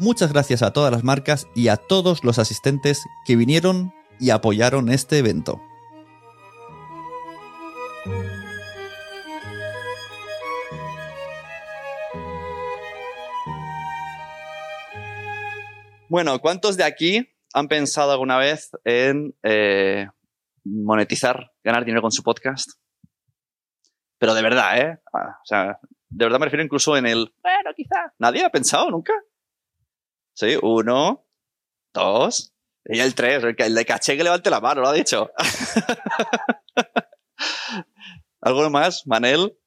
Muchas gracias a todas las marcas y a todos los asistentes que vinieron y apoyaron este evento. Bueno, ¿cuántos de aquí han pensado alguna vez en eh, monetizar, ganar dinero con su podcast? Pero de verdad, ¿eh? Ah, o sea, de verdad me refiero incluso en el, bueno, quizá. ¿Nadie ha pensado nunca? Sí, uno, dos, y el tres, el de caché que levante la mano, lo ha dicho. ¿Algo más, Manel?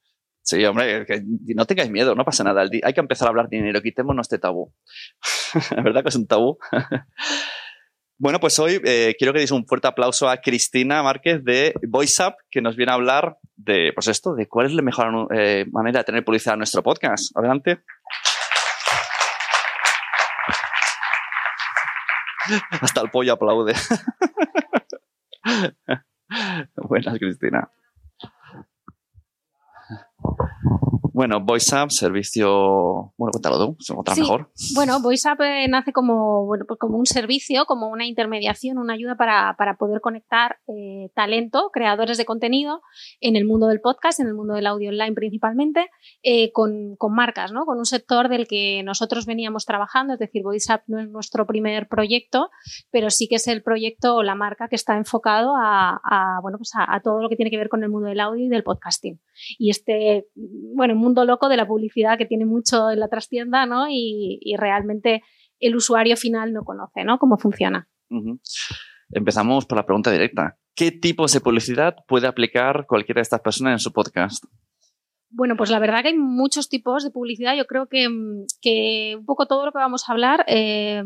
Sí, hombre, que no tengáis miedo, no pasa nada. Hay que empezar a hablar de dinero, quitémonos este tabú. ¿Es verdad que es un tabú? bueno, pues hoy eh, quiero que deis un fuerte aplauso a Cristina Márquez de VoiceUp, que nos viene a hablar de, pues esto, de cuál es la mejor eh, manera de tener publicidad en nuestro podcast. Adelante. Hasta el pollo aplaude. Buenas, Cristina. Bueno, VoiceUp, servicio. Bueno, cuéntalo tú, se encuentra mejor. Bueno, VoiceUp eh, nace como, bueno, pues como un servicio, como una intermediación, una ayuda para, para poder conectar eh, talento, creadores de contenido en el mundo del podcast, en el mundo del audio online principalmente, eh, con, con, marcas, ¿no? Con un sector del que nosotros veníamos trabajando, es decir, VoiceUp no es nuestro primer proyecto, pero sí que es el proyecto o la marca que está enfocado a, a bueno, pues a, a todo lo que tiene que ver con el mundo del audio y del podcasting. Y este, bueno, mundo loco de la publicidad que tiene mucho en la trastienda, ¿no? Y, realmente el usuario final no conoce, ¿no? Cómo funciona. Empezamos por la pregunta directa. ¿Qué tipos de publicidad puede aplicar cualquiera de estas personas en su podcast? Bueno, pues la verdad que hay muchos tipos de publicidad. Yo creo que, un poco todo lo que vamos a hablar eh,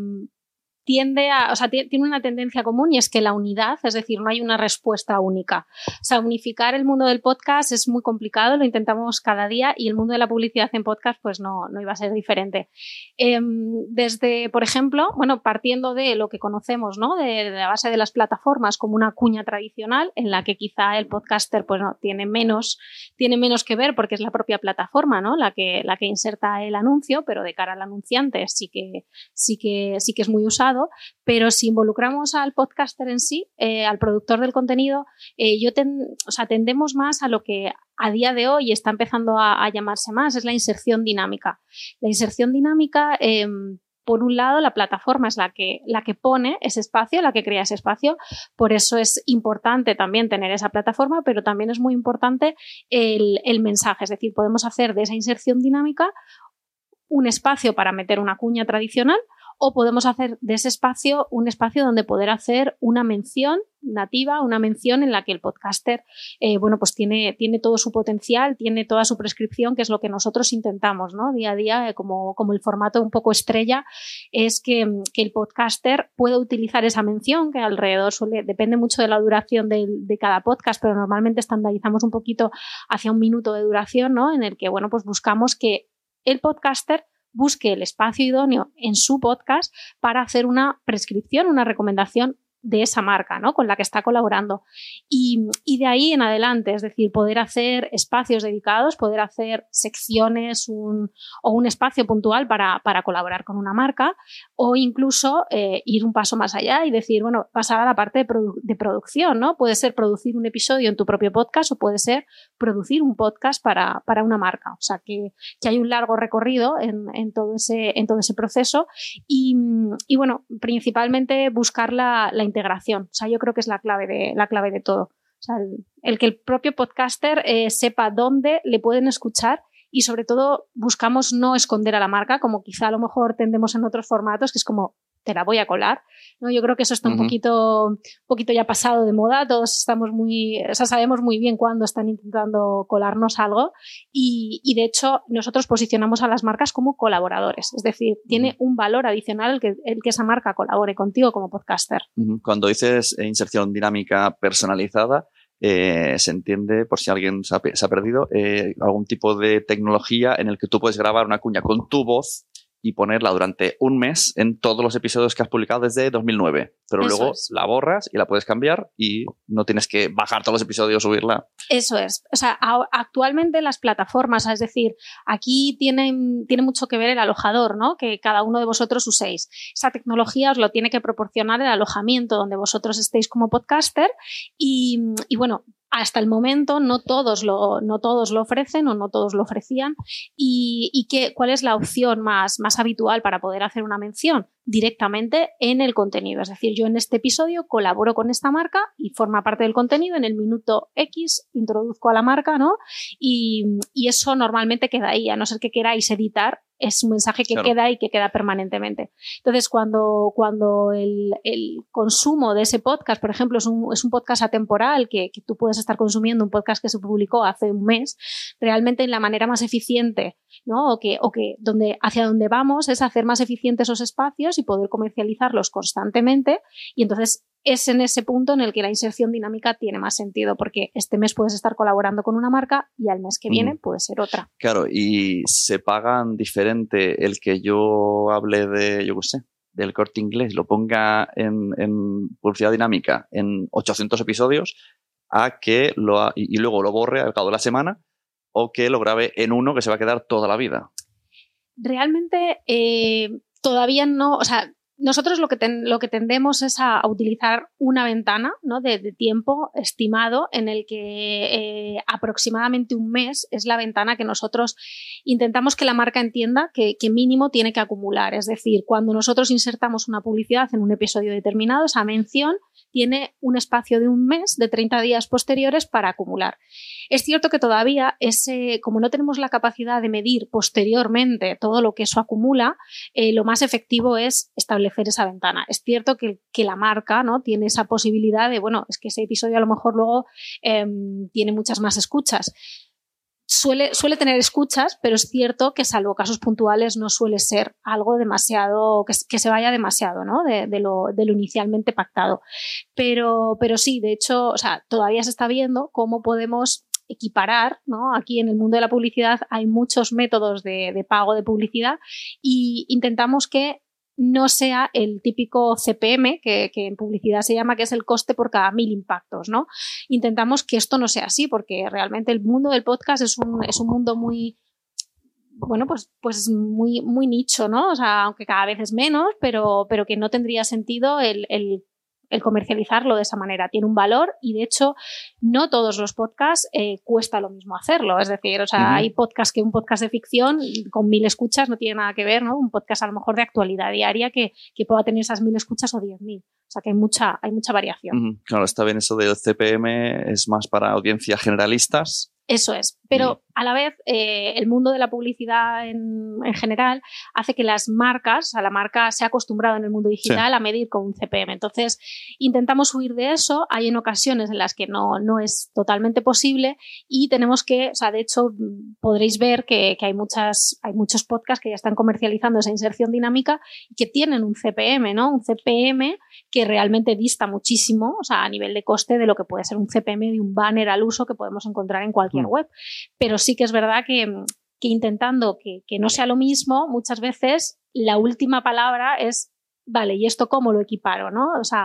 tiende a, o sea, tiene una tendencia común y es que la unidad, es decir, no hay una respuesta única. O unificar el mundo del podcast es muy complicado, lo intentamos cada día y el mundo de la publicidad en podcast pues no, no iba a ser diferente. Em, desde, por ejemplo, bueno, partiendo de lo que conocemos, ¿no? De, la base de las plataformas como una cuña tradicional en la que quizá el podcaster pues no, tiene menos, tiene menos que ver porque es la propia plataforma, ¿no? La que, la que inserta el anuncio, pero de cara al anunciante sí que, sí que, sí que es muy usado pero si involucramos al podcaster en sí, eh, al productor del contenido, eh, yo tendemos más a lo que a día de hoy está empezando a, llamarse más, es la inserción dinámica. La inserción dinámica em, por un lado, la plataforma es la que, la que pone ese espacio, la que crea ese espacio. Por eso es importante también tener esa plataforma, pero también es muy importante el, mensaje. Es decir, podemos hacer de esa inserción dinámica un espacio para meter una cuña tradicional o podemos hacer de ese espacio un espacio donde poder hacer una mención nativa, una mención en la que el podcaster, eh, bueno, pues tiene, tiene todo su potencial, tiene toda su prescripción, que es lo que nosotros intentamos, ¿no? Día a día, eh, como, como el formato un poco estrella, es que, que, el podcaster pueda utilizar esa mención, que alrededor suele, depende mucho de la duración de, de, cada podcast, pero normalmente estandarizamos un poquito hacia un minuto de duración, ¿no? En el que, bueno, pues buscamos que el podcaster busque el espacio idóneo en su podcast para hacer una prescripción, una recomendación de esa marca, ¿no? Con la que está colaborando. Y, de ahí en adelante, es decir, poder hacer espacios dedicados, poder hacer secciones o un espacio puntual para, colaborar con una marca, o incluso eh, ir un paso más allá y decir, bueno, pasar a la parte de, producción, ¿no? Puede ser producir un episodio en tu propio podcast o puede ser producir un podcast para, una marca. O sea, que, hay un largo recorrido en, todo, ese, en todo ese proceso y, bueno, principalmente buscar la, la integración. O sea, yo creo que es la clave de, la clave de todo. O sea, el, que el propio podcaster eh, sepa dónde le pueden escuchar y sobre todo buscamos no esconder a la marca, como quizá a lo mejor tendemos en otros formatos, que es como te la voy a colar. ¿no? Yo creo que eso está un poquito, un poquito ya pasado de moda. Todos estamos muy, o sea, sabemos muy bien cuándo están intentando colarnos algo. Y, y, de hecho, nosotros posicionamos a las marcas como colaboradores. Es decir, tiene un valor adicional el que, el que esa marca colabore contigo como podcaster. Cuando dices inserción dinámica personalizada, eh, se entiende, por si alguien se ha, perdido, eh, algún tipo de tecnología en el que tú puedes grabar una cuña con tu voz y ponerla durante un mes en todos los episodios que has publicado desde 2009. Pero luego la borras y la puedes cambiar y no tienes que bajar todos los episodios, subirla. Eso es. O sea, actualmente las plataformas, es decir, aquí tiene, tiene mucho que ver el alojador, ¿no? Que cada uno de vosotros uséis. Esa tecnología os lo tiene que proporcionar el alojamiento donde vosotros estéis como podcaster y, y bueno, hasta el momento no todos lo, no todos lo ofrecen o no todos lo ofrecían. ¿Y, y qué, cuál es la opción más, más habitual para poder hacer una mención? directamente en el contenido. Es decir, yo en este episodio colaboro con esta marca y forma parte del contenido. En el minuto X introduzco a la marca, ¿no? Y, eso normalmente queda ahí, a no ser que queráis editar, es un mensaje que queda y que queda permanentemente. Entonces, cuando, cuando el, consumo de ese podcast, por ejemplo, es un, es un podcast atemporal, que, que, tú puedes estar consumiendo un podcast que se publicó hace un mes, realmente en la manera más eficiente, ¿no? O que, o que donde, hacia donde vamos es hacer más eficientes esos espacios y poder comercializarlos constantemente. Y entonces es en ese punto en el que la inserción dinámica tiene más sentido, porque este mes puedes estar colaborando con una marca y al mes que viene puede ser otra. Claro, y se pagan diferente el que yo hable de, yo qué sé, del corte inglés, lo ponga en, publicidad dinámica en 800 episodios, a que lo, y, luego lo borre al cabo de la semana, o que lo grabe en uno que se va a quedar toda la vida. Realmente, eh, todavía no, o sea, nosotros lo que, lo que tendemos es a, utilizar una ventana ¿no? de, tiempo estimado en el que eh, aproximadamente un mes es la ventana que nosotros intentamos que la marca entienda que, que, mínimo tiene que acumular. Es decir, cuando nosotros insertamos una publicidad en un episodio determinado, esa mención tiene un espacio de un mes, de 30 días posteriores para acumular. Es cierto que todavía, ese, como no tenemos la capacidad de medir posteriormente todo lo que eso acumula, eh, lo más efectivo es establecer esa ventana. Es cierto que, la marca ¿no? tiene esa posibilidad de, bueno, es que ese episodio a lo mejor luego em, tiene muchas más escuchas suele, suele tener escuchas, pero es cierto que salvo casos puntuales no suele ser algo demasiado, que, se vaya demasiado, ¿no? De, lo, de, inicialmente pactado. Pero, pero sí, de hecho, o sea, todavía se está viendo cómo podemos equiparar, ¿no? Aquí en el mundo de la publicidad hay muchos métodos de, de pago de publicidad y intentamos que no sea el típico CPM, que, en publicidad se llama, que es el coste por cada mil impactos, ¿no? Intentamos que esto no sea así, porque realmente el mundo del podcast es un, es un mundo muy, bueno, pues, pues muy, muy nicho, ¿no? O sea, aunque cada vez es menos, pero, pero que no tendría sentido el el comercializarlo de esa manera tiene un valor y de hecho no todos los podcasts eh, cuesta lo mismo hacerlo. Es decir, o sea, hay podcasts que un podcast de ficción con mil escuchas no tiene nada que ver, ¿no? Un podcast a lo mejor de actualidad diaria que, que pueda tener esas mil escuchas o diez mil. O sea que hay mucha, hay mucha variación. Claro, está bien eso del CPM, es más para audiencias generalistas. Eso es. Pero a la vez, eh, el mundo de la publicidad en, general hace que las marcas, a la marca se ha acostumbrado en el mundo digital a medir con un CPM. Entonces, intentamos huir de eso. Hay en ocasiones en las que no, no es totalmente posible y tenemos que, o sea, de hecho, podréis ver que, que, hay, muchas, hay muchos podcasts que ya están comercializando esa inserción dinámica y que tienen un CPM, ¿no? Un CPM que realmente dista muchísimo, o sea, a nivel de coste de lo que puede ser un CPM de un banner al uso que podemos encontrar en cualquier mm. web. Pero sí que es verdad que, intentando que, no sea lo mismo, muchas veces la última palabra es, vale, ¿y esto cómo lo equiparo? ¿no? O sea,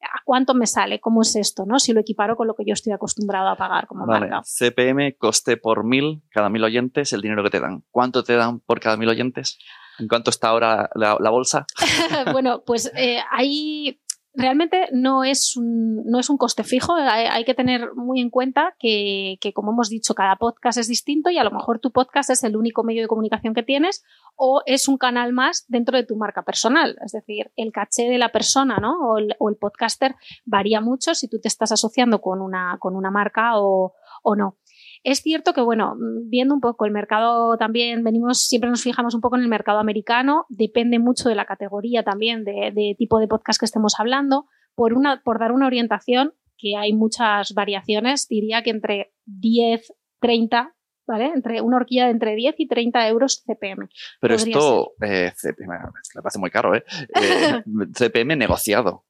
¿a cuánto me sale? ¿Cómo es esto? ¿no? Si lo equiparo con lo que yo estoy acostumbrado a pagar como vale. CPM, coste por mil, cada mil oyentes, el dinero que te dan. ¿Cuánto te dan por cada mil oyentes? ¿En cuánto está ahora la, bolsa? bueno, pues eh, hay realmente no es un, no es un coste fijo. Hay, que tener muy en cuenta que, como hemos dicho, cada podcast es distinto y a lo mejor tu podcast es el único medio de comunicación que tienes o es un canal más dentro de tu marca personal. Es decir, el caché de la persona ¿no? o, el, podcaster varía mucho si tú te estás asociando con una, con una marca o, o no. Es cierto que, bueno, viendo un poco el mercado también, venimos, siempre nos fijamos un poco en el mercado americano, depende mucho de la categoría también, de, tipo de podcast que estemos hablando. Por, una, por dar una orientación, que hay muchas variaciones, diría que entre 10, 30 ¿vale? Entre una horquilla de entre 10 y 30 euros CPM. Pero esto, eh, CPM, me parece muy caro, ¿eh? eh CPM negociado.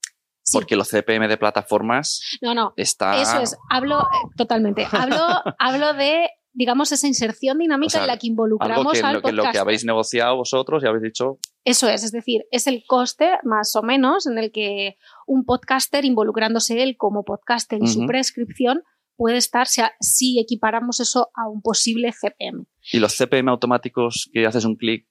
Porque los CPM de plataformas. No, no. Está... Eso es. Hablo eh, totalmente. Hablo, hablo de digamos, esa inserción dinámica en la que involucramos que, al lo, que, lo que habéis negociado vosotros y habéis dicho. Eso es, es decir, es el coste más o menos en el que un podcaster, involucrándose él como podcaster y su prescripción, puede estar si, si, equiparamos eso a un posible CPM. ¿Y los CPM automáticos que haces un clic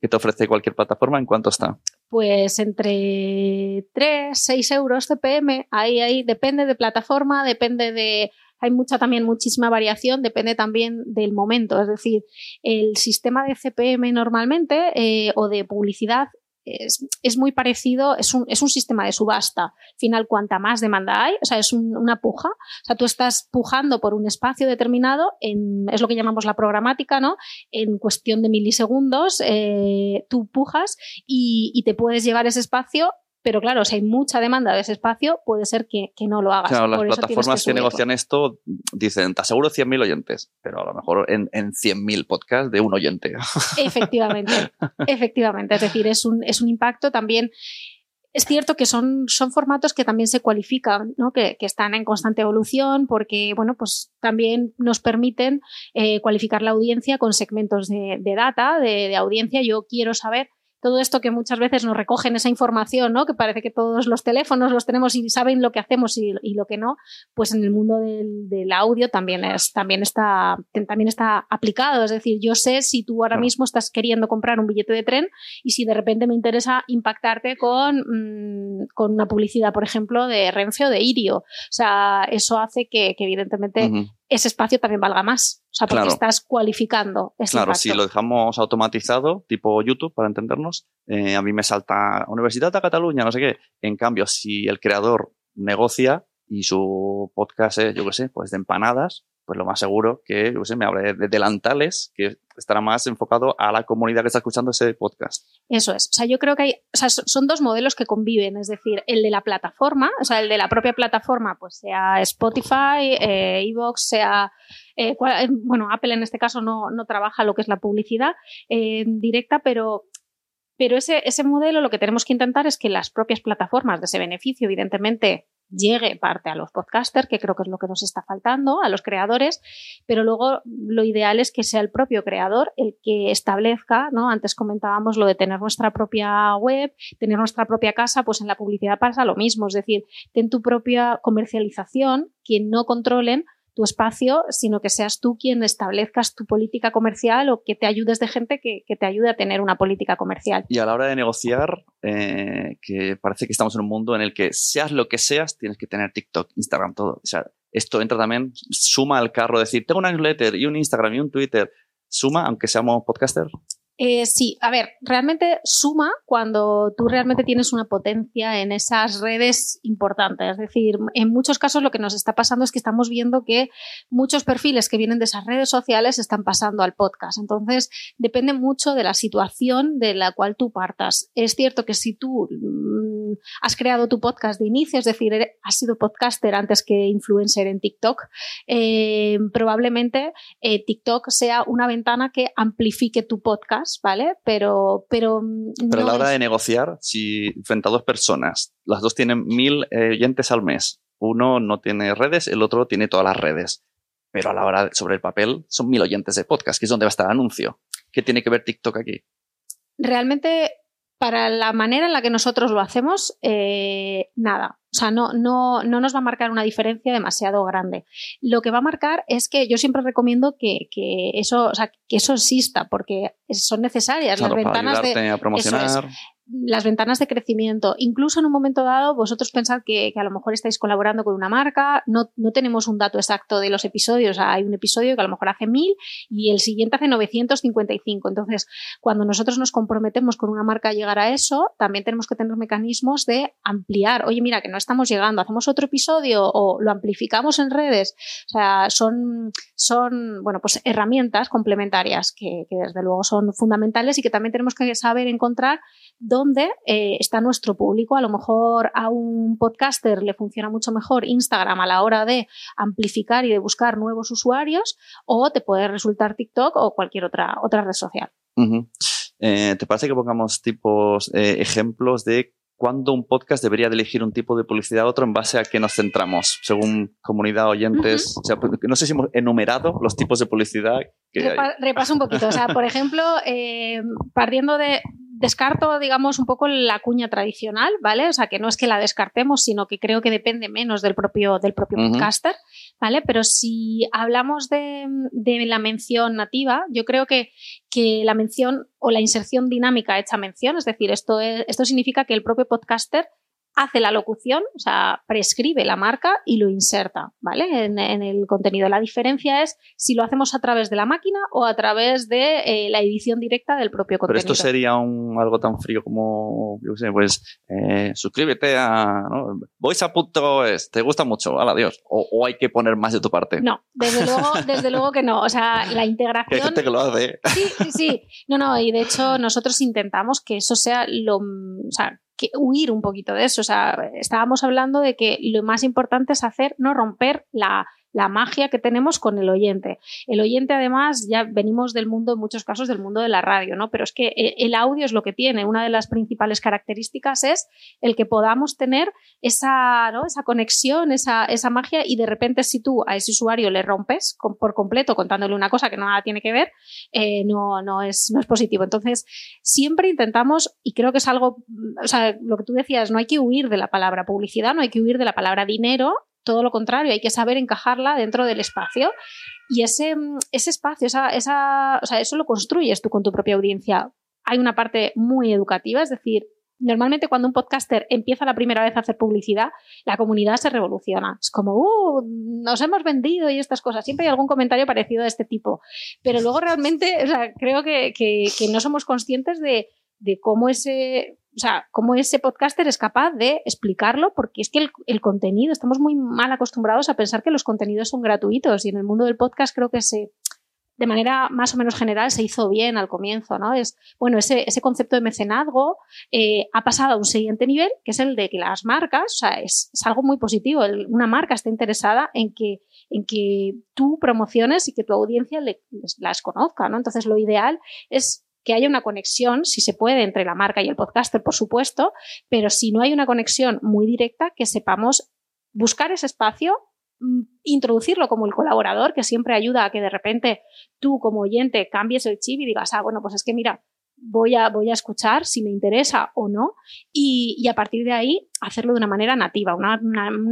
que te ofrece cualquier plataforma, ¿en cuánto está? Pues entre 3, 6 euros CPM, ahí, ahí depende de plataforma, depende de... Hay mucha también, muchísima variación, depende también del momento. Es decir, el sistema de CPM normalmente eh, o de publicidad es, muy parecido, es un, es un, sistema de subasta. Al final, cuanta más demanda hay, o sea, es una puja. O sea, tú estás pujando por un espacio determinado, en, es lo que llamamos la programática, ¿no? En cuestión de milisegundos, eh, tú pujas y te puedes llevar ese espacio pero claro, si hay mucha demanda de ese espacio, puede ser que, no lo hagas. Claro, las plataformas que, negocian esto dicen, te aseguro 100.000 oyentes, pero a lo mejor en, en 100.000 podcasts de un oyente. Efectivamente, efectivamente. Es decir, es un, es un impacto también. Es cierto que son, son formatos que también se cualifican, ¿no? que, están en constante evolución, porque bueno, pues también nos permiten eh, cualificar la audiencia con segmentos de, data, de, de audiencia. Yo quiero saber todo esto que muchas veces nos recogen esa información, ¿no? Que parece que todos los teléfonos los tenemos y saben lo que hacemos y, lo que no, pues en el mundo del, audio también es, también está, también está aplicado. Es decir, yo sé si tú ahora mismo estás queriendo comprar un billete de tren y si de repente me interesa impactarte con, mm, con una publicidad, por ejemplo, de Renfe o de Irio. O sea, eso hace que, evidentemente ese espacio también valga más. O sea, porque estás cualificando ese Claro, si lo dejamos automatizado, tipo YouTube, para entendernos, eh, a mí me salta Universidad de Cataluña, no sé qué. En cambio, si el creador negocia y su podcast es, yo qué sé, pues de empanadas, pues lo más seguro que, yo sé, me hable de delantales, que estará más enfocado a la comunidad que está escuchando ese podcast. Eso es. O sea, yo creo que hay, o sea, son dos modelos que conviven, es decir, el de la plataforma, o sea, el de la propia plataforma, pues sea Spotify, eh, Evox, sea eh, eh, bueno, Apple en este caso no, no, trabaja lo que es la publicidad eh, directa, pero pero ese, ese modelo lo que tenemos que intentar es que las propias plataformas de ese beneficio, evidentemente, llegue parte a los podcasters, que creo que es lo que nos está faltando, a los creadores, pero luego lo ideal es que sea el propio creador el que establezca, ¿no? Antes comentábamos lo de tener nuestra propia web, tener nuestra propia casa, pues en la publicidad pasa lo mismo, es decir, ten tu propia comercialización, quien no controlen tu espacio, sino que seas tú quien establezcas tu política comercial o que te ayudes de gente que, te ayude a tener una política comercial. Y a la hora de negociar, eh, que parece que estamos en un mundo en el que seas lo que seas, tienes que tener TikTok, Instagram, todo. O sea, esto entra también, suma al carro, decir, tengo una newsletter y un Instagram y un Twitter, suma, aunque seamos podcasters. Eh, sí, a ver, realmente suma cuando tú realmente tienes una potencia en esas redes importantes. Es decir, en muchos casos lo que nos está pasando es que estamos viendo que muchos perfiles que vienen de esas redes sociales están pasando al podcast. Entonces, depende mucho de la situación de la cual tú partas. Es cierto que si tú mm, has creado tu podcast de inicio, es decir, has sido podcaster antes que influencer en TikTok, eh, probablemente eh, TikTok sea una ventana que amplifique tu podcast ¿vale? Pero, pero, pero a la hora de negociar, si frente a dos personas, las dos tienen mil eh, oyentes al mes, uno no tiene redes, el otro tiene todas las redes, pero a la hora sobre el papel son mil oyentes de podcast, que es donde va a estar el anuncio. ¿Qué tiene que ver TikTok aquí? Realmente para la manera en la que nosotros lo hacemos, eh, nada. O sea, no, no, no, nos va a marcar una diferencia demasiado grande. Lo que va a marcar es que yo siempre recomiendo que, eso, o sea, que eso exista, porque son necesarias las ventanas de. A promocionar las ventanas de crecimiento. Incluso en un momento dado, vosotros pensad que, a lo mejor estáis colaborando con una marca, no, no, tenemos un dato exacto de los episodios. hay un episodio que a lo mejor hace 1000 y el siguiente hace 955. Entonces, cuando nosotros nos comprometemos con una marca a llegar a eso, también tenemos que tener mecanismos de ampliar. Oye, mira, que no estamos llegando, hacemos otro episodio o lo amplificamos en redes. O sea, son, son bueno, pues herramientas complementarias que, que desde luego son fundamentales y que también tenemos que saber encontrar dónde eh, está nuestro público. A lo mejor a un podcaster le funciona mucho mejor Instagram a la hora de amplificar y de buscar nuevos usuarios o te puede resultar TikTok o cualquier otra, otra red social. Eh, ¿Te parece que pongamos tipos, eh, ejemplos de cuándo un podcast debería elegir un tipo de publicidad a otro en base a qué nos centramos, según comunidad oyentes? Pues, no sé si hemos enumerado los tipos de publicidad que Repaso un poquito. O sea, por ejemplo, partiendo de, descarto, digamos, un poco la cuña tradicional, ¿vale? O sea, que no es que la descartemos, sino que creo que depende menos del propio, del propio podcaster, ¿vale? Pero si hablamos de, la mención nativa, yo creo que, que, la mención o la inserción dinámica hecha mención, es decir, esto, esto significa que el propio podcaster hace la locución, o sea, prescribe la marca y lo inserta, ¿vale? En, el contenido. La diferencia es si lo hacemos a través de la máquina o a través de eh, la edición directa del propio contenido. Pero esto sería un, algo tan frío como, yo sé, pues, eh, suscríbete a ¿no? voice.es, te gusta mucho, hala, adiós. O, hay que poner más de tu parte. No, desde luego, desde luego que no. O sea, la integración. Hay gente que lo hace. Sí, sí, sí. No, no, y de hecho nosotros intentamos que eso sea lo, o sea, que huir un poquito de eso. O sea, estábamos hablando de que lo más importante es hacer, no romper la, la magia que tenemos con el oyente. El oyente, además, ya venimos del mundo, en muchos casos, del mundo de la radio, ¿no? Pero es que e, el audio es lo que tiene. Una de las principales características es el que podamos tener esa, ¿no? esa conexión, esa, esa magia, y de repente, si tú a ese usuario le rompes por completo contándole una cosa que no nada tiene que ver, eh, no, no, es, no es positivo. Entonces, siempre intentamos, y creo que es algo, o sea, lo que tú decías, no hay que huir de la palabra publicidad, no hay que huir de la palabra dinero, todo lo contrario, hay que saber encajarla dentro del espacio. Y ese, ese espacio, esa, eso lo construyes tú con tu propia audiencia. Hay una parte muy educativa, es decir, normalmente cuando un podcaster empieza la primera vez a hacer publicidad, la comunidad se revoluciona. Es como, uh, nos hemos vendido y estas cosas. Siempre hay algún comentario parecido de este tipo. Pero luego realmente, creo que, que, que no somos conscientes de, de cómo ese o sea, cómo ese podcaster es capaz de explicarlo, porque es que el, contenido, estamos muy mal acostumbrados a pensar que los contenidos son gratuitos y en el mundo del podcast creo que se, de manera más o menos general se hizo bien al comienzo, ¿no? Es, bueno, ese, ese concepto de mecenazgo eh, ha pasado a un siguiente nivel, que es el de que las marcas, o sea, es, algo muy positivo, una marca está interesada en que, en que tú promociones y que tu audiencia las conozca, ¿no? Entonces, lo ideal es que haya una conexión, si se puede, entre la marca y el podcaster, por supuesto, pero si no hay una conexión muy directa, que sepamos buscar ese espacio, mm, introducirlo como el colaborador, que siempre ayuda a que de repente tú como oyente cambies el chip y digas, ah, bueno, pues es que mira, voy a, voy a escuchar si me interesa o no, y, a partir de ahí hacerlo de una manera nativa, una,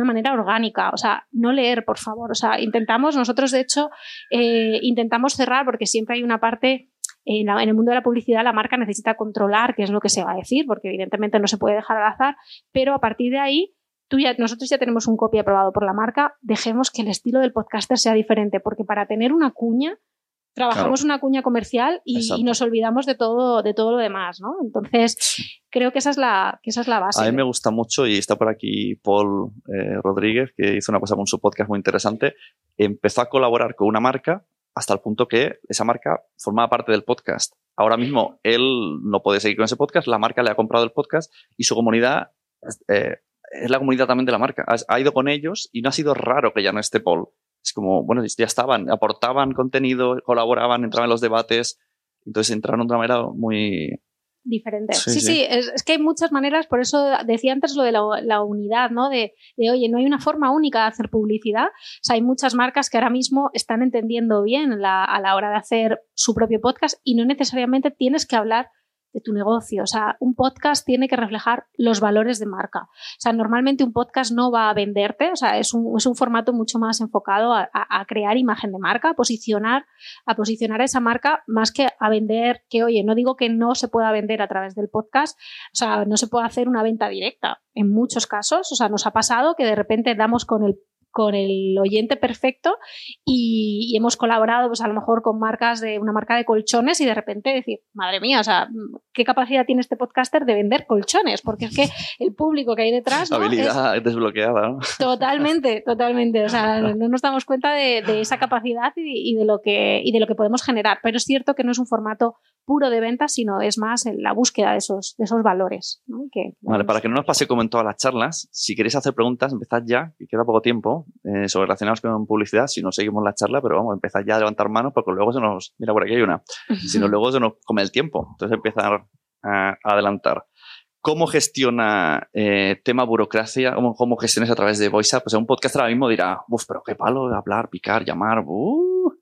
manera orgánica, o sea, no leer, por favor, o sea, intentamos, nosotros de hecho, eh, intentamos cerrar porque siempre hay una parte en, el mundo de la publicidad la marca necesita controlar qué es lo que se va a decir, porque evidentemente no se puede dejar al azar, pero a partir de ahí Tú ya, nosotros ya tenemos un copy aprobado por la marca, dejemos que el estilo del podcaster sea diferente, porque para tener una cuña, trabajamos una cuña comercial y, nos olvidamos de todo, de todo lo demás, ¿no? Entonces, creo que esa es la, que esa es la base. A mí me gusta mucho y está por aquí Paul eh, Rodríguez, que hizo una cosa con su podcast muy interesante. Empezó a colaborar con una marca hasta el punto que esa marca formaba parte del podcast. Ahora mismo él no puede seguir con ese podcast, la marca le ha comprado el podcast y su comunidad eh, es la comunidad también de la marca. Ha, ido con ellos y no ha sido raro que ya no esté Paul. Es como, bueno, ya estaban, aportaban contenido, colaboraban, entraban en los debates, entonces entraron de una manera muy, diferente. Sí, sí, Es, que hay muchas maneras, por eso decía antes lo de la, unidad, ¿no? De, oye, no hay una forma única de hacer publicidad. O sea, hay muchas marcas que ahora mismo están entendiendo bien a la hora de hacer su propio podcast y no necesariamente tienes que hablar tu negocio. O sea, un podcast tiene que reflejar los valores de marca. O sea, normalmente un podcast no va a venderte, o sea, es un, es un formato mucho más enfocado a, a, crear imagen de marca, a posicionar, a posicionar esa marca más que a vender, que oye, no digo que no se pueda vender a través del podcast, o sea, no se puede hacer una venta directa. En muchos casos, o sea, nos ha pasado que de repente damos con el con el oyente perfecto y, hemos colaborado pues a lo mejor con marcas de una marca de colchones y de repente decir, madre mía, o sea, ¿qué capacidad tiene este podcaster de vender colchones? Porque es que el público que hay detrás... Habilidad desbloqueada, ¿no? Totalmente, totalmente. O sea, no nos damos cuenta de, esa capacidad y, de lo que, y de lo que podemos generar. Pero es cierto que no es un formato puro de ventas, sino es más en la búsqueda de esos, de esos valores. vale, para que no nos pase como en todas las charlas, si queréis hacer preguntas, empezad ya, que queda poco tiempo, eh, sobre relacionados con publicidad, si no seguimos la charla, pero vamos, empezad ya a levantar manos porque luego se nos, mira, por aquí hay una, si no luego se nos come el tiempo, entonces empezar a, adelantar. ¿Cómo gestiona eh, tema burocracia? ¿Cómo, ¿Cómo gestionas a través de VoiceUp? Pues un podcast ahora mismo dirá, uff, pero qué palo, hablar, picar, llamar, uh,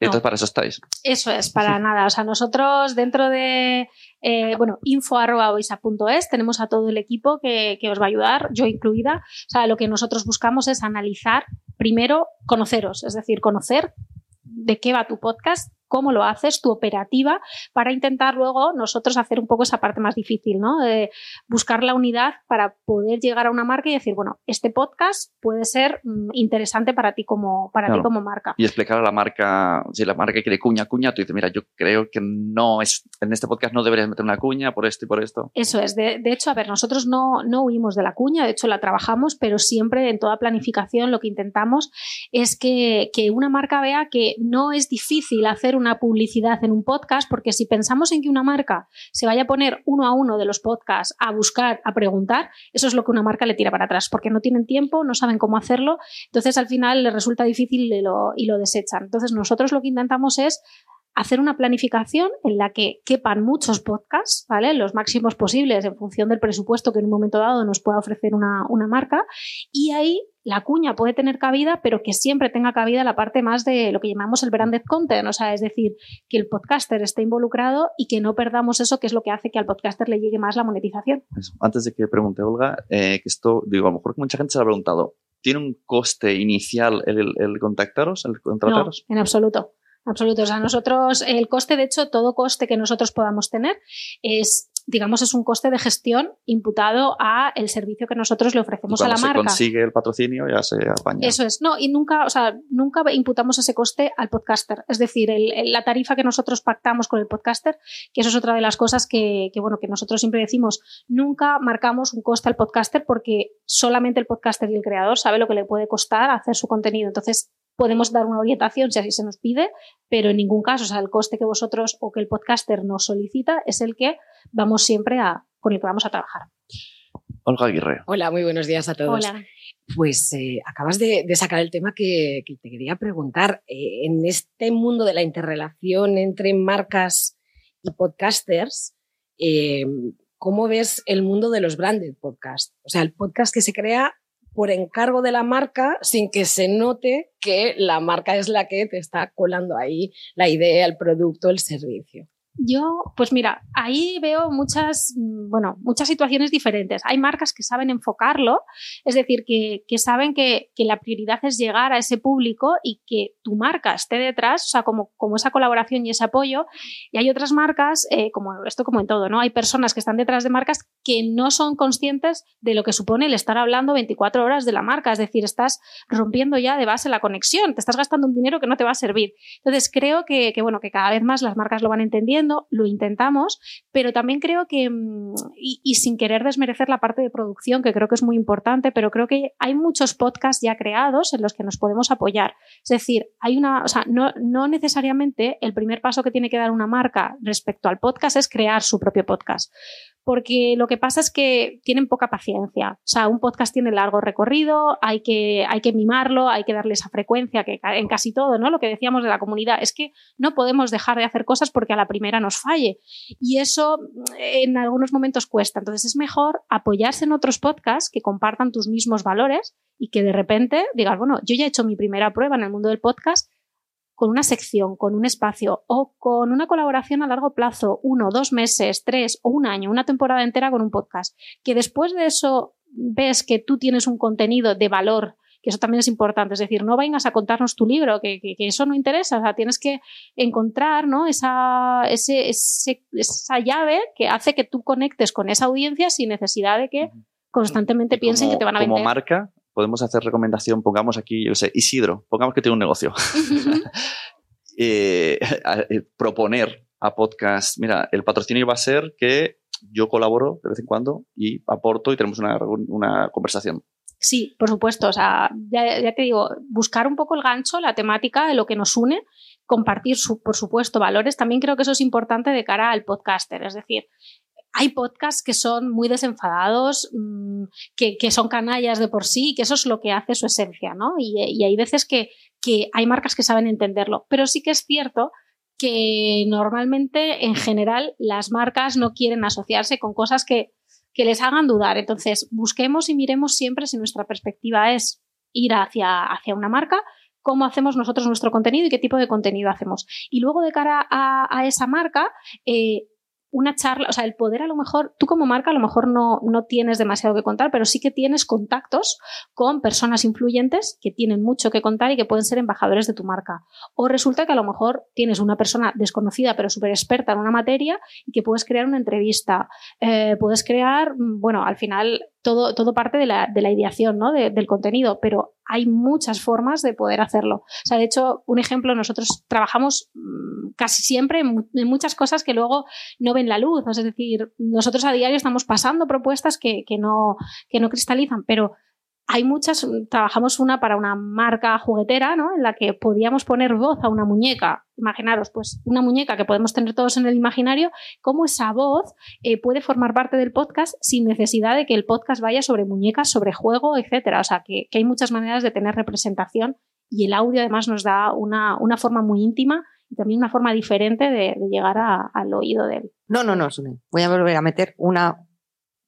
entonces, para eso estáis. Eso es, para nada. O sea, nosotros dentro de, eh, bueno, info.oisa.es tenemos a todo el equipo que, que, os va a ayudar, yo incluida. O sea, lo que nosotros buscamos es analizar, primero, conoceros, es decir, conocer de qué va tu podcast, cómo lo haces, tu operativa, para intentar luego nosotros hacer un poco esa parte más difícil, ¿no? De buscar la unidad para poder llegar a una marca y decir, bueno, este podcast puede ser mm, interesante para ti como, para ti como marca. Y explicar a la marca, si la marca quiere cuña, cuña, tú dices, mira, yo creo que no es, en este podcast no deberías meter una cuña por esto y por esto. Eso es. De, hecho, a ver, nosotros no, no huimos de la cuña, de hecho la trabajamos, pero siempre en toda planificación lo que intentamos es que, que una marca vea que no es difícil hacer una una publicidad en un podcast, porque si pensamos en que una marca se vaya a poner uno a uno de los podcasts a buscar, a preguntar, eso es lo que una marca le tira para atrás, porque no tienen tiempo, no saben cómo hacerlo, entonces al final les resulta difícil y lo, y desechan. Entonces nosotros lo que intentamos es hacer una planificación en la que quepan muchos podcasts, ¿vale? Los máximos posibles en función del presupuesto que en un momento dado nos pueda ofrecer una, una marca. Y ahí la cuña puede tener cabida, pero que siempre tenga cabida la parte más de lo que llamamos el branded content, o sea, es decir, que el podcaster esté involucrado y que no perdamos eso, que es lo que hace que al podcaster le llegue más la monetización. Antes de que pregunte Olga, eh, que esto, digo, a lo mejor que mucha gente se lo ha preguntado, ¿tiene un coste inicial el, el contactaros, el contrataros? No, en absoluto. Absoluto. O sea, nosotros, el coste, de hecho, todo coste que nosotros podamos tener es digamos, es un coste de gestión imputado a el servicio que nosotros le ofrecemos a la marca. Se consigue el patrocinio, ya se apaña. Eso es. No, y nunca, o sea, nunca imputamos ese coste al podcaster. Es decir, la tarifa que nosotros pactamos con el podcaster, que eso es otra de las cosas que, que, bueno, que nosotros siempre decimos, nunca marcamos un coste al podcaster porque solamente el podcaster y el creador sabe lo que le puede costar hacer su contenido. Entonces, podemos dar una orientación si así se nos pide, pero en ningún caso, o sea, el coste que vosotros o que el podcaster nos solicita es el que vamos siempre a, con el que vamos a trabajar. Olga Aguirre. Hola, muy buenos días a todos. Hola. Pues eh, acabas de, sacar el tema que, te quería preguntar. Eh, en este mundo de la interrelación entre marcas y podcasters, eh, ¿cómo ves el mundo de los branded podcasts? O sea, el podcast que se crea por encargo de la marca sin que se note que la marca es la que te está colando ahí la idea, el producto, el servicio. Yo, pues mira, ahí veo muchas, mm, bueno, muchas situaciones diferentes. Hay marcas que saben enfocarlo, es decir, que, saben que, la prioridad es llegar a ese público y que tu marca esté detrás, o sea, como, como esa colaboración y ese apoyo. Y hay otras marcas, eh, como esto como en todo, ¿no? Hay personas que están detrás de marcas que no son conscientes de lo que supone el estar hablando 24 horas de la marca, es decir, estás rompiendo ya de base la conexión, te estás gastando un dinero que no te va a servir. Entonces, creo que, que bueno, que cada vez más las marcas lo van entendiendo lo intentamos, pero también creo que, mm, y, sin querer desmerecer la parte de producción, que creo que es muy importante, pero creo que hay muchos podcasts ya creados en los que nos podemos apoyar. Es decir, hay una, o sea, no, no necesariamente el primer paso que tiene que dar una marca respecto al podcast es crear su propio podcast porque lo que pasa es que tienen poca paciencia. O sea, un podcast tiene largo recorrido, hay que, hay que mimarlo, hay que darle esa frecuencia que en casi todo, ¿no? Lo que decíamos de la comunidad es que no podemos dejar de hacer cosas porque a la primera nos falle. Y eso en algunos momentos cuesta. Entonces es mejor apoyarse en otros podcasts que compartan tus mismos valores y que de repente digas, bueno, yo ya he hecho mi primera prueba en el mundo del podcast, con una sección, con un espacio o con una colaboración a largo plazo, uno, dos meses, tres o un año, una temporada entera con un podcast, que después de eso ves que tú tienes un contenido de valor, que eso también es importante, es decir, no vengas a contarnos tu libro, que, eso no interesa, o sea, tienes que encontrar ¿no? esa, ese, esa llave que hace que tú conectes con esa audiencia sin necesidad de que constantemente piensen que te van a vender. Como marca, podemos hacer recomendación, pongamos aquí, yo sé, Isidro, pongamos que tiene un negocio. Eh, eh, proponer a podcast, mira, el patrocinio va a ser que yo colaboro de vez en cuando y aporto y tenemos una, una conversación. Sí, por supuesto. O sea, ya, te digo, buscar un poco el gancho, la temática de lo que nos une, compartir, por supuesto, valores. También creo que eso es importante de cara al podcaster. Es decir, hay podcasts que son muy desenfadados, mm, que, son canallas de por sí, que eso es lo que hace su esencia, ¿no? Y, hay veces que, hay marcas que saben entenderlo. Pero sí que es cierto que normalmente, en general, las marcas no quieren asociarse con cosas que, les hagan dudar. Entonces, busquemos y miremos siempre si nuestra perspectiva es ir hacia, una marca, cómo hacemos nosotros nuestro contenido y qué tipo de contenido hacemos. Y luego, de cara a, esa marca, eh, una charla, o sea, el poder a lo mejor, tú como marca a lo mejor no, no tienes demasiado que contar, pero sí que tienes contactos con personas influyentes que tienen mucho que contar y que pueden ser embajadores de tu marca. O resulta que a lo mejor tienes una persona desconocida pero súper experta en una materia y que puedes crear una entrevista. Eh, puedes crear, mm, bueno, al final todo, todo parte de la, de la ideación ¿no? del contenido, pero hay muchas formas de poder hacerlo. O sea, de hecho, un ejemplo, nosotros trabajamos mm, casi siempre en, muchas cosas que luego no ven la luz. Es decir, nosotros a diario estamos pasando propuestas que, que, no, que no cristalizan, pero hay muchas, trabajamos una para una marca juguetera, ¿no? En la que podíamos poner voz a una muñeca. Imaginaros, pues, una muñeca que podemos tener todos en el imaginario, cómo esa voz eh, puede formar parte del podcast sin necesidad de que el podcast vaya sobre muñecas, sobre juego, etcétera. O sea, que, hay muchas maneras de tener representación y el audio además nos da una, forma muy íntima también una forma diferente de, llegar al oído de él. No, no, no, Sune. Voy a volver a meter una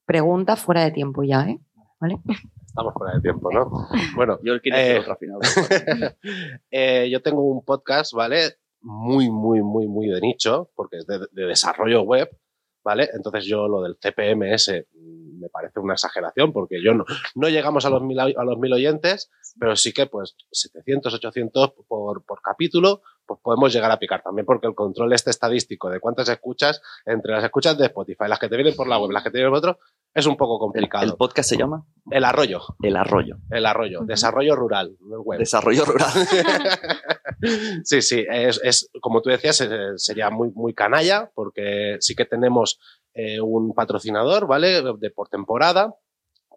pregunta fuera de tiempo ya, ¿eh? ¿Vale? Estamos fuera de tiempo, ¿no? Bueno, yo, eh, eh, yo tengo un podcast, ¿vale? Muy, muy, muy, muy de nicho, porque es de, desarrollo web, ¿vale? Entonces yo lo del CPMS me parece una exageración, porque yo no, no llegamos a los, mil, a los mil oyentes, pero sí que pues 700, 800 por, por capítulo, pues podemos llegar a picar también porque el control este estadístico de cuántas escuchas entre las escuchas de Spotify, las que te vienen por la web, las que te vienen por otro, es un poco complicado. ¿El, podcast se llama? El Arroyo. El Arroyo. El Arroyo. Desarrollo rural, web. Desarrollo rural. sí, sí, es, es, como tú decías, eh, sería muy, muy canalla porque sí que tenemos eh, un patrocinador, ¿vale? De por temporada,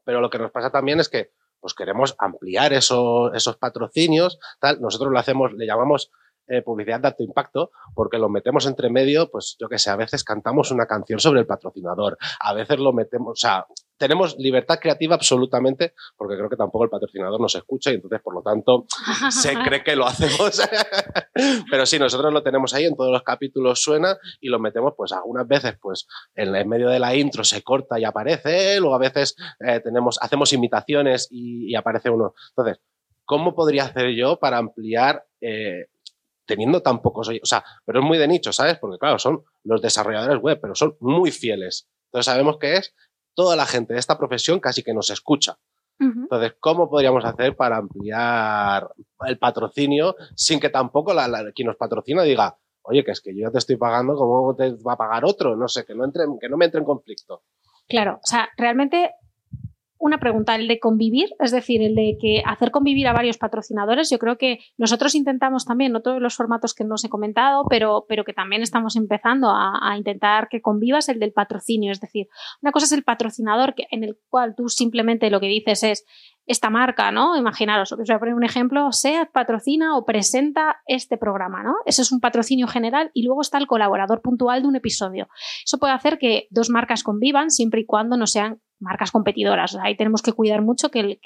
pero lo que nos pasa también es que pues queremos ampliar esos, esos patrocinios, tal. Nosotros lo hacemos, le llamamos eh, publicidad de alto impacto, porque lo metemos entre medio, pues yo que sé, a veces cantamos una canción sobre el patrocinador, a veces lo metemos, o sea, tenemos libertad creativa absolutamente, porque creo que tampoco el patrocinador nos escucha y entonces, por lo tanto, se cree que lo hacemos. Pero sí, nosotros lo tenemos ahí, en todos los capítulos suena y lo metemos, pues algunas veces, pues en, medio de la intro se corta y aparece, luego a veces eh, tenemos, hacemos imitaciones y, aparece uno. Entonces, ¿cómo podría hacer yo para ampliar eh, teniendo tan pocos, o sea, pero es muy de nicho, ¿sabes? Porque claro, son los desarrolladores web, pero son muy fieles. Entonces sabemos que es toda la gente de esta profesión casi que nos escucha. Entonces, ¿cómo podríamos hacer para ampliar el patrocinio sin que tampoco la, quien nos patrocina diga, oye, que es que yo ya te estoy pagando, ¿cómo te va a pagar otro? No sé, que no, entre, que no me entre en conflicto. Claro, o sea, realmente una pregunta, el de convivir, es decir, el de que hacer convivir a varios patrocinadores. Yo creo que nosotros intentamos también, no todos los formatos que nos he comentado, pero, pero que también estamos empezando a, intentar que convivas el del patrocinio. Es decir, una cosa es el patrocinador que, en el cual tú simplemente lo que dices es esta marca, ¿no? Imaginaros, os voy a poner un ejemplo, SEAT patrocina o presenta este programa, ¿no? Ese es un patrocinio general y luego está el colaborador puntual de un episodio. Eso puede hacer que dos marcas convivan siempre y cuando no sean marcas competidoras. ahí tenemos que cuidar mucho que,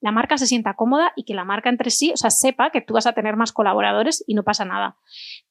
la marca se sienta cómoda y que la marca entre sí, o sea, sepa que tú vas a tener más colaboradores y no pasa nada.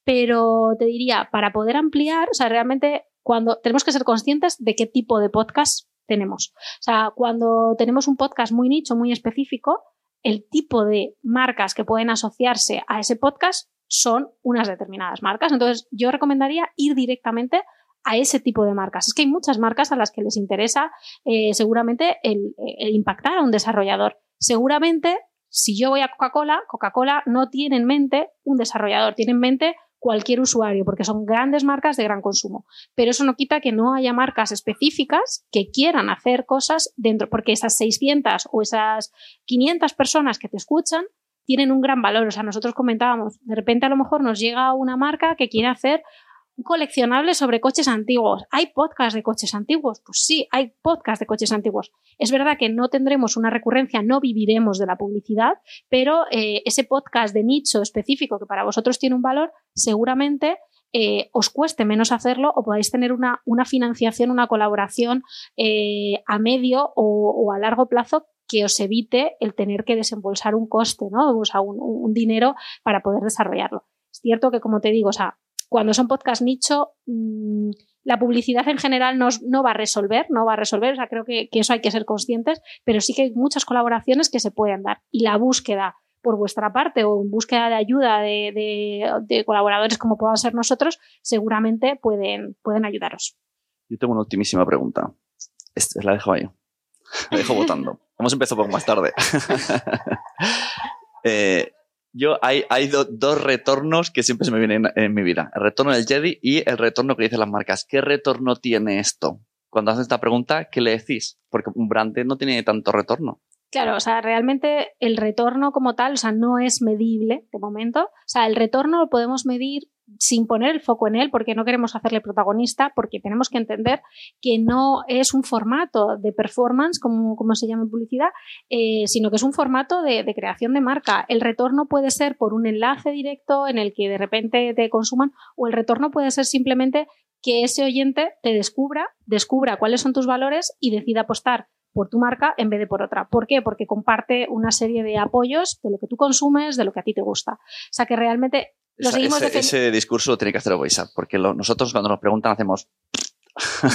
Pero te diría, para poder ampliar, o sea, realmente cuando tenemos que ser conscientes de qué tipo de podcast tenemos. O sea, cuando tenemos un podcast muy nicho, muy específico, el tipo de marcas que pueden asociarse a ese podcast son unas determinadas marcas. Entonces, yo recomendaría ir directamente a ese tipo de marcas. Es que hay muchas marcas a las que les interesa eh, seguramente el, impactar a un desarrollador. Seguramente, si yo voy a Coca-Cola, Coca-Cola no tiene en mente un desarrollador, tiene en mente cualquier usuario, porque son grandes marcas de gran consumo. Pero eso no quita que no haya marcas específicas que quieran hacer cosas dentro, porque esas 600 o esas 500 personas que te escuchan tienen un gran valor. O sea, nosotros comentábamos, de repente a lo mejor nos llega una marca que quiere hacer coleccionable sobre coches antiguos. ¿Hay podcast de coches antiguos? Pues sí, hay podcast de coches antiguos. Es verdad que no tendremos una recurrencia, no viviremos de la publicidad, pero eh, ese podcast de nicho específico que para vosotros tiene un valor, seguramente eh, os cueste menos hacerlo o podáis tener una, una financiación, una colaboración eh, a medio o, a largo plazo que os evite el tener que desembolsar un coste, ¿no? O sea, un, dinero para poder desarrollarlo. Es cierto que, como te digo, o sea, cuando son podcast nicho, mm, la publicidad en general no, no, va a resolver, no va a resolver, o sea, creo que, eso hay que ser conscientes, pero sí que hay muchas colaboraciones que se pueden dar. Y la búsqueda por vuestra parte o en búsqueda de ayuda de, colaboradores como puedan ser nosotros, seguramente pueden, pueden ayudaros. Yo tengo una ultimísima pregunta. Esta, la dejo ahí. La dejo votando. Hemos empezado poco más tarde. Eh, yo hay, hay dos retornos que siempre se me vienen en, mi vida. El retorno del Jedi y el retorno que dicen las marcas. ¿Qué retorno tiene esto? Cuando haces esta pregunta, ¿qué le decís? Porque un brand no tiene tanto retorno. Claro, o sea, realmente el retorno como tal, o sea, no es medible de momento. O sea, el retorno lo podemos medir sin poner el foco en él, porque no queremos hacerle protagonista, porque tenemos que entender que no es un formato de performance, como, como se llama en publicidad, eh, sino que es un formato de, de, creación de marca. El retorno puede ser por un enlace directo en el que de repente te consuman, o el retorno puede ser simplemente que ese oyente te descubra, descubra cuáles son tus valores y decida apostar por tu marca en vez de por otra. ¿Por qué? Porque comparte una serie de apoyos de lo que tú consumes, de lo que a ti te gusta. O sea que realmente ese, discurso lo tiene que hacer WhatsApp, porque nosotros cuando nos preguntan hacemos...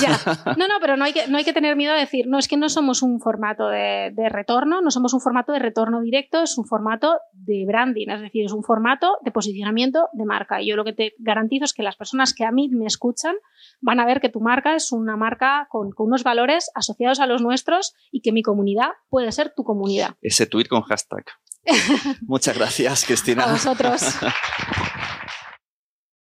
Ya. No, no, pero no hay, que, no hay que tener miedo a decir, no, es que no somos un formato de, retorno, no somos un formato de retorno directo, es un formato de branding, es decir, es un formato de posicionamiento de marca. Y yo lo que te garantizo es que las personas que a mí me escuchan van a ver que tu marca es una marca con, con unos valores asociados a los nuestros y que mi comunidad puede ser tu comunidad. Ese tweet con hashtag. Muchas gracias, Cristina. A vosotros.